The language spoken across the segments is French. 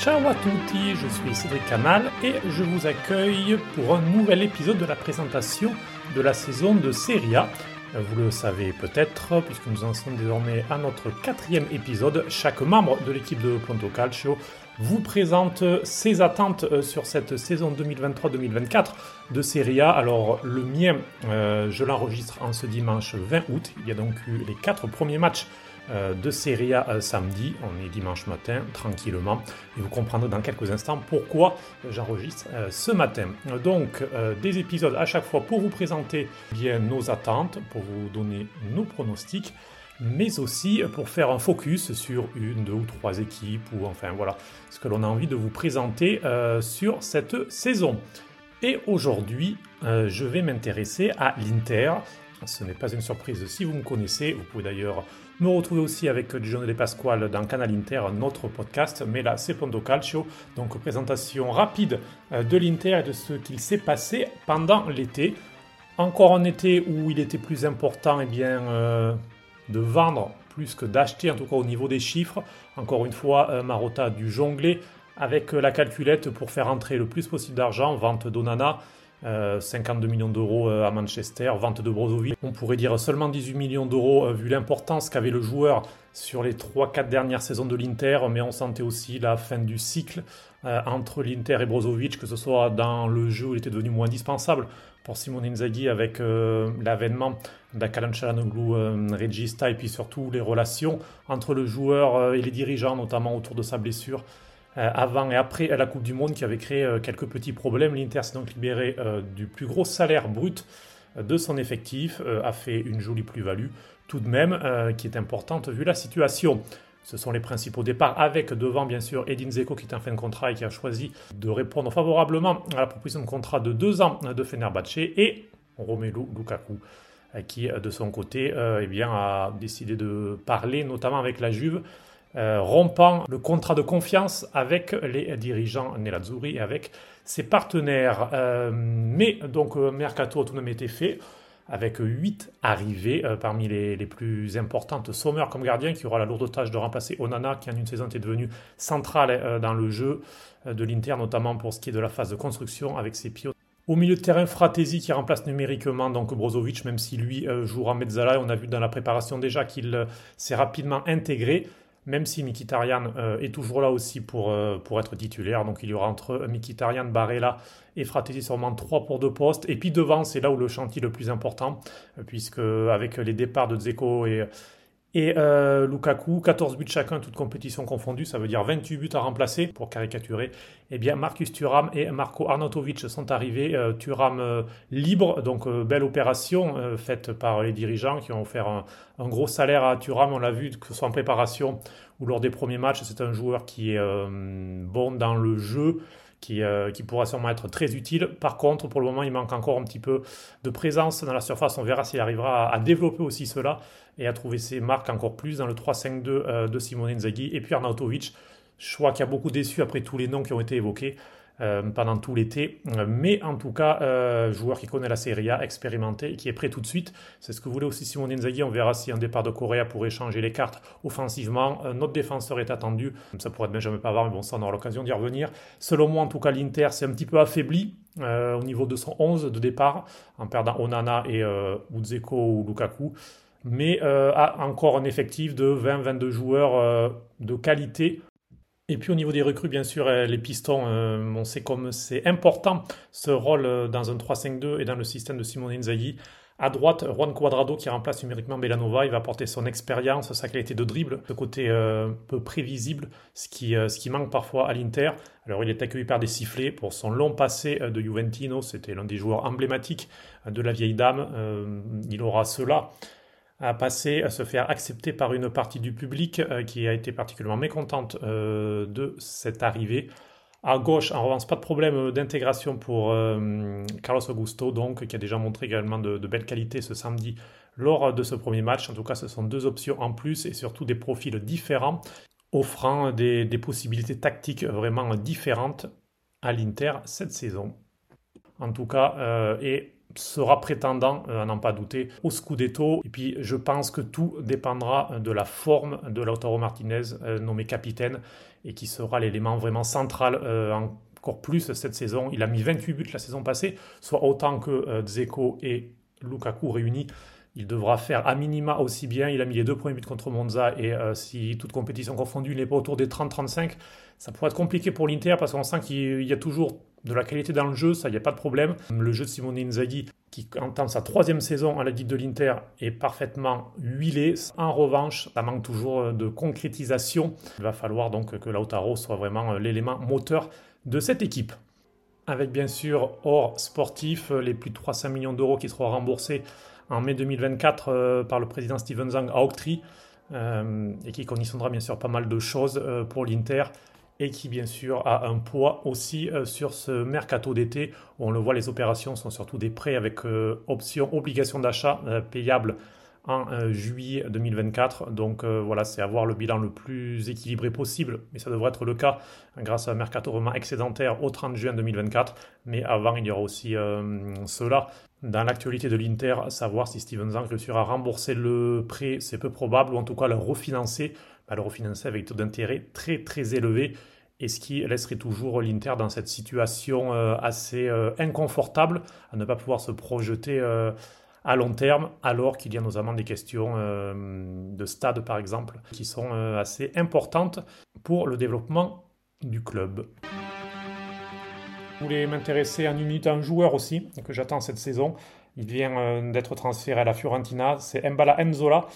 Ciao à tutti, je suis Cédric Canal et je vous accueille pour un nouvel épisode de la présentation de la saison de Serie A. Vous le savez peut-être, puisque nous en sommes désormais à notre quatrième épisode, chaque membre de l'équipe de Ponto Calcio vous présente ses attentes euh, sur cette saison 2023-2024 de Serie A. Alors le mien, euh, je l'enregistre en ce dimanche 20 août. Il y a donc eu les quatre premiers matchs de Serie A samedi. On est dimanche matin, tranquillement. Et vous comprendrez dans quelques instants pourquoi j'enregistre ce matin. Donc, des épisodes à chaque fois pour vous présenter bien nos attentes, pour vous donner nos pronostics mais aussi pour faire un focus sur une, deux ou trois équipes, ou enfin voilà, ce que l'on a envie de vous présenter euh, sur cette saison. Et aujourd'hui, euh, je vais m'intéresser à l'Inter. Ce n'est pas une surprise si vous me connaissez. Vous pouvez d'ailleurs me retrouver aussi avec Giorgio De Pasquale dans Canal Inter, notre podcast. Mais là, c'est Pondo Calcio. Donc, présentation rapide euh, de l'Inter et de ce qu'il s'est passé pendant l'été. Encore un été où il était plus important, et eh bien, de vendre plus que d'acheter, en tout cas au niveau des chiffres. Encore une fois, euh, Marotta a dû jongler avec euh, la calculette pour faire entrer le plus possible d'argent. Vente d'Onana, 52 euh, millions d'euros à Manchester, vente de Brozovic. On pourrait dire seulement 18 millions d'euros vu l'importance qu'avait le joueur sur les 3-4 dernières saisons de l'Inter, mais on sentait aussi la fin du cycle entre l'Inter et Brozovic, que ce soit dans le jeu où il était devenu moins indispensable pour Simone Inzaghi avec l'avènement d'Akalan Chalanoglu, euh, Regista, et puis surtout les relations entre le joueur euh, et les dirigeants, notamment autour de sa blessure euh, avant et après la Coupe du Monde qui avait créé quelques petits problèmes. L'Inter s'est donc libéré du plus gros salaire brut de son effectif, a fait une jolie plus-value tout de même qui est importante vu la situation. Ce sont les principaux départs avec devant bien sûr Edin Zeko qui est en fin de contrat et qui a choisi de répondre favorablement à la proposition de contrat de deux ans de Fenerbahce et Romelu Lukaku euh, qui, euh, de son côté, euh, eh a décidé de parler, notamment avec la Juve, rompant le contrat de confiance avec les dirigeants Nerazzurri et avec ses partenaires. mais donc, Mercato a tout de même été fait avec huit arrivées parmi les, plus importantes. Sommer comme gardien qui aura la lourde tâche de remplacer Onana qui en une saison est devenu central dans le jeu de l'Inter, notamment pour ce qui est de la phase de construction avec ses pieds au milieu de terrain, Fratesi qui remplace numériquement donc Brozovic, même si lui euh, jouera Mezzala. On a vu dans la préparation déjà qu'il euh, s'est rapidement intégré, même si Mikitarian euh, est toujours là aussi pour, pour être titulaire. Donc il y aura entre Mikitarian, Barella et Fratesi sûrement trois pour deux postes. Et puis devant, c'est là où le chantier le plus important, puisque avec les départs de Zeko et et euh, Lukaku, 14 buts chacun, toute compétition confondue, ça veut dire 28 buts à remplacer, pour caricaturer. Eh bien, Marcus Thuram et Marco Arnautovic sont arrivés. Euh, Thuram euh, libre, donc belle opération faite par les dirigeants qui ont offert un, un gros salaire à Thuram. On l'a vu, que ce soit en préparation ou lors des premiers matchs. C'est un joueur qui est bon dans le jeu, qui, qui, pourra sûrement être très utile. Par contre, pour le moment, il manque encore un petit peu de présence dans la surface. On verra s'il arrivera à, développer aussi cela et à trouver ses marques encore plus dans le 3-5-2 euh, de Simone Inzaghi. Et puis Arnautovic, crois qui a beaucoup déçu après tous les noms qui ont été évoqués euh, pendant tout l'été. Mais en tout cas, euh, joueur qui connaît la Serie A, expérimenté, qui est prêt tout de suite. C'est ce que voulait aussi Simone Inzaghi. On verra si un départ de Correa pourrait changer les cartes offensivement. notre défenseur est attendu. Ça pourrait être Benjamin Pavard, mais bon, ça on aura l'occasion d'y revenir. Selon moi, en tout cas, l'Inter s'est un petit peu affaibli. au niveau de son 11 de départ, en perdant Onana et Uzeko ou Lukaku mais euh, a encore un effectif de 20-22 joueurs euh, de qualité. Et puis au niveau des recrues, bien sûr, euh, les pistons, on sait comme c'est important ce rôle dans un 3-5-2 et dans le système de Simone Inzaghi. À droite, Juan Cuadrado qui remplace numériquement Belanova, il va apporter son expérience, sa qualité de dribble, ce côté peu prévisible, ce qui, ce qui manque parfois à l'Inter. Alors il est accueilli par des sifflets pour son long passé de Juventino, c'était l'un des joueurs emblématiques de la vieille dame. il aura cela à passer, à se faire accepter par une partie du public euh, qui a été particulièrement mécontente euh, de cette arrivée. À gauche, en revanche, pas de problème d'intégration pour euh, Carlos Augusto, donc, qui a déjà montré également de, belles qualités ce samedi lors de ce premier match. En tout cas, ce sont deux options en plus et surtout des profils différents, offrant des, des possibilités tactiques vraiment différentes à l'Inter cette saison. En tout cas, et sera prétendant, à n'en pas douter, au Scudetto. Et puis je pense que tout dépendra de la forme de Lautaro Martinez, nommé capitaine, et qui sera l'élément vraiment central encore plus cette saison. Il a mis 28 buts la saison passée, soit autant que Dzeko et Lukaku réunis. Il devra faire à minima aussi bien. Il a mis les deux premiers buts contre Monza et si toute compétition confondue, il n'est pas autour des 30-35. Ça pourrait être compliqué pour l'Inter parce qu'on sent qu'il y a toujours de la qualité dans le jeu, ça, il n'y a pas de problème. Le jeu de Simone Inzaghi, qui entend sa troisième saison à la tête de l'Inter, est parfaitement huilé. En revanche, ça manque toujours de concrétisation. Il va falloir donc que Lautaro soit vraiment l'élément moteur de cette équipe. Avec bien sûr, hors sportif, les plus de 300 millions d'euros qui seront remboursés en mai 2024 euh, par le président Steven Zhang à Octree, euh, et qui conditionnera bien sûr pas mal de choses euh, pour l'Inter et qui bien sûr a un poids aussi sur ce mercato d'été. On le voit, les opérations sont surtout des prêts avec option obligation d'achat payable en juillet 2024. Donc voilà, c'est avoir le bilan le plus équilibré possible, mais ça devrait être le cas grâce à un mercato vraiment excédentaire au 30 juin 2024. Mais avant, il y aura aussi cela. Dans l'actualité de l'Inter, savoir si Steven Zang réussira à rembourser le prêt, c'est peu probable, ou en tout cas le refinancer, bah, le refinancer avec taux d'intérêt très très élevé et ce qui laisserait toujours l'Inter dans cette situation euh, assez euh, inconfortable à ne pas pouvoir se projeter euh, à long terme, alors qu'il y a notamment des questions de stade par exemple qui sont assez importantes pour le développement du club. Je voulais m'intéresser en une minute à un joueur aussi que j'attends cette saison. Il vient d'être transféré à la Fiorentina, c'est Mbala Enzola.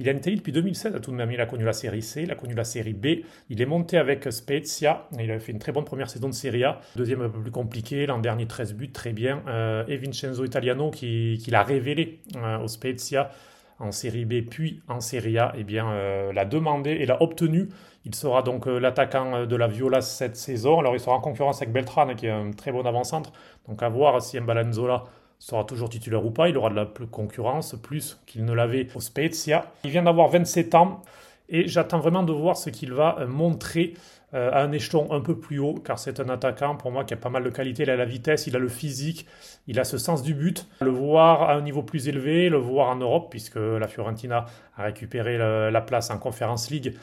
Il est en Italie depuis 2016 tout de même. Il a connu la série C, il a connu la série B. Il est monté avec Spezia. Il a fait une très bonne première saison de Serie A. Deuxième un peu plus compliqué. L'an dernier 13 buts, très bien. Euh, et Vincenzo Italiano qui, l'a révélé euh, au Spezia en série B puis en série A, eh bien, euh, l'a demandé et l'a obtenu. Il sera donc l'attaquant de la Viola cette saison. Alors il sera en concurrence avec Beltrán qui est un très bon avant-centre. Donc à voir si Mbalanzola sera toujours titulaire ou pas, il aura de la concurrence, plus qu'il ne l'avait au Spezia. Il vient d'avoir 27 ans et j'attends vraiment de voir ce qu'il va euh, montrer euh, à un échelon un peu plus haut, car c'est un attaquant pour moi qui a pas mal de qualité, il a la vitesse, il a le physique, il a ce sens du but. Le voir à un niveau plus élevé, le voir en Europe, puisque la Fiorentina a récupéré la place en Conference League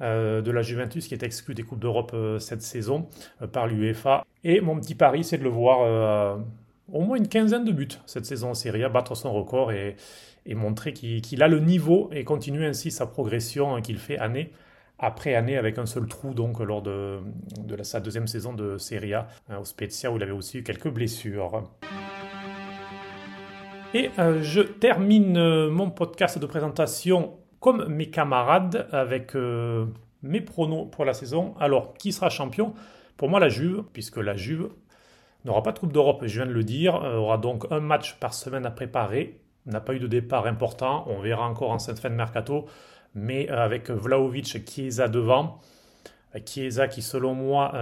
euh, de la Juventus qui est exclu des Coupes d'Europe cette saison par l'UEFA. Et mon petit pari, c'est de le voir au moins une quinzaine de buts cette saison en Serie A, battre son record et, montrer qu'il a le niveau et continuer ainsi sa progression qu'il fait année après année avec un seul trou donc lors de, sa deuxième saison de Serie A hein, au Spezia où il avait aussi eu quelques blessures. Et euh, je termine euh, mon podcast de présentation comme mes camarades avec euh, mes pronos pour la saison. Alors, qui sera champion? Pour moi, la Juve, puisque la Juve n'aura pas de Coupe d'Europe, je viens de le dire, euh, aura donc un match par semaine à préparer, n'a pas eu de départ important, on verra encore en cette fin de mercato, mais euh, avec Vlaovic, Chiesa devant, euh, Chiesa qui selon moi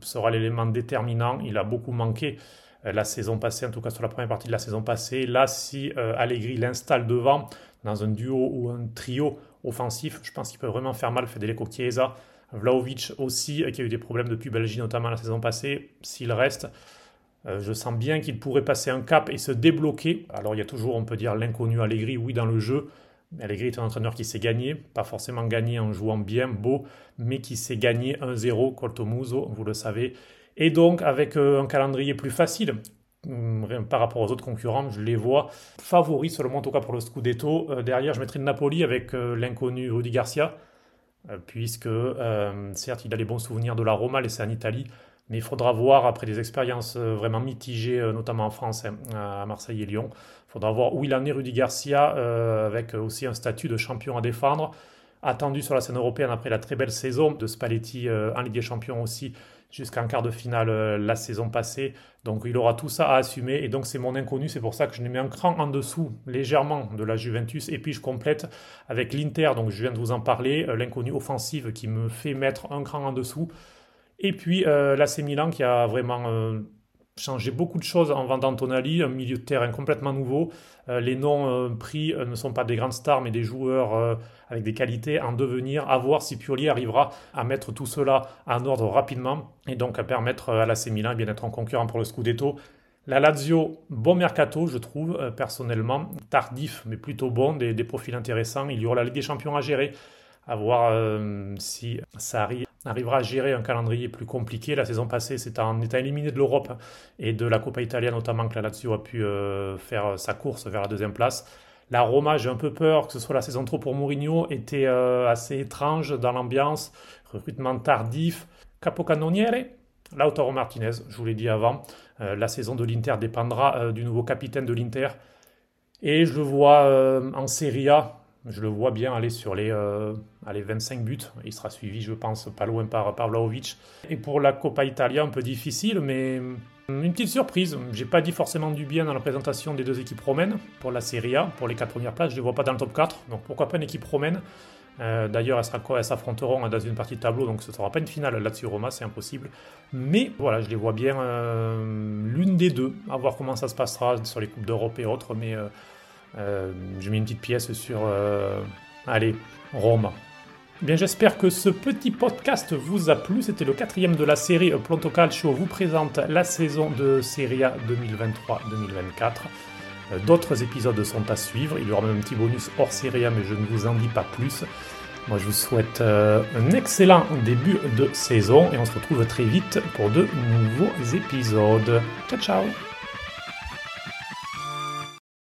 sera l'élément déterminant, il a beaucoup manqué la saison passée, en tout cas sur la première partie de la saison passée. Là, si Allegri l'installe devant dans un duo ou un trio offensif, je pense qu'il peut vraiment faire mal Federico Chiesa. Vlaovic aussi, euh, qui a eu des problèmes depuis Belgique, notamment la saison passée, s'il reste, euh, je sens bien qu'il pourrait passer un cap et se débloquer. Alors il y a toujours, on peut dire, l'inconnu Allegri, oui, dans le jeu. Allegri est un entraîneur qui s'est gagné, pas forcément gagné en jouant bien, beau, mais qui s'est gagné 1-0 contre Muso, vous le savez. Et donc, avec euh, un calendrier plus facile, hum, par rapport aux autres concurrents, je les vois favoris, seulement en tout cas pour le Scudetto. derrière, je mettrai Napoli avec l'inconnu Rudy Garcia. Euh, puisque euh, certes il a les bons souvenirs de la Roma, laissée en Italie, mais il faudra voir après des expériences euh, vraiment mitigées, notamment en France, hein, à Marseille et Lyon, il faudra voir où il en est Rudy Garcia, avec aussi un statut de champion à défendre, attendu sur la scène européenne après la très belle saison de Spalletti en Ligue des Champions aussi, jusqu'en quart de finale la saison passée. Donc il aura tout ça à assumer. Et donc c'est mon inconnu, c'est pour ça que je lui mets un cran en dessous légèrement de la Juventus. Et puis je complète avec l'Inter, donc je viens de vous en parler, euh, l'inconnu offensive qui me fait mettre un cran en dessous. Et puis euh, l'AC Milan qui a vraiment euh, changé beaucoup de choses en vendant Tonali, un milieu de terrain complètement nouveau. Euh, les noms euh, pris euh, ne sont pas des grandes stars, mais des joueurs avec des qualités en devenir. À voir si Pioli arrivera à mettre tout cela en ordre rapidement et donc à permettre à l'AC Milan eh d'être en concurrent pour le Scudetto. La Lazio, bon mercato, je trouve, personnellement. Tardif, mais plutôt bon, des, profils intéressants. Il y aura la Ligue des Champions à gérer, à voir euh, si Sarri arrivera à gérer un calendrier plus compliqué. La saison passée, c'est en étant éliminé de l'Europe et de la Coppa Italia notamment que la Lazio a pu euh, faire sa course vers la deuxième place. La Roma, j'ai un peu peur que ce soit la saison trop pour Mourinho, était assez étrange dans l'ambiance, recrutement tardif. Capocannoniere, Lautaro Martinez, je vous l'ai dit avant, euh, la saison de l'Inter dépendra euh, du nouveau capitaine de l'Inter. Et je le vois euh, en Serie A, je le vois bien aller sur les, 25 buts. Il sera suivi, je pense, pas loin par, Vlaovic. Et pour la Coppa Italia, un peu difficile, mais une petite surprise. J'ai pas dit forcément du bien dans la présentation des deux équipes romaines pour la Serie A. Pour les quatre premières places, je les vois pas dans le top 4. Donc pourquoi pas une équipe romaine? Euh, d'ailleurs, elles s'affronteront dans une partie de tableau, donc ce ne sera pas une finale Lazio-Roma, c'est impossible. Mais voilà, je les vois bien euh, l'une des deux, à voir comment ça se passera sur les Coupes d'Europe et autres. Mais euh, je mets une petite pièce sur, allez, Roma. Bien, j'espère que ce petit podcast vous a plu. C'était le quatrième de la série Pronto Calcio vous présente la saison de Serie A 2023-2024. Euh, d'autres épisodes sont à suivre. Il y aura même un petit bonus hors série, mais je ne vous en dis pas plus. Moi, je vous souhaite euh, un excellent début de saison et on se retrouve très vite pour de nouveaux épisodes. Ciao, ciao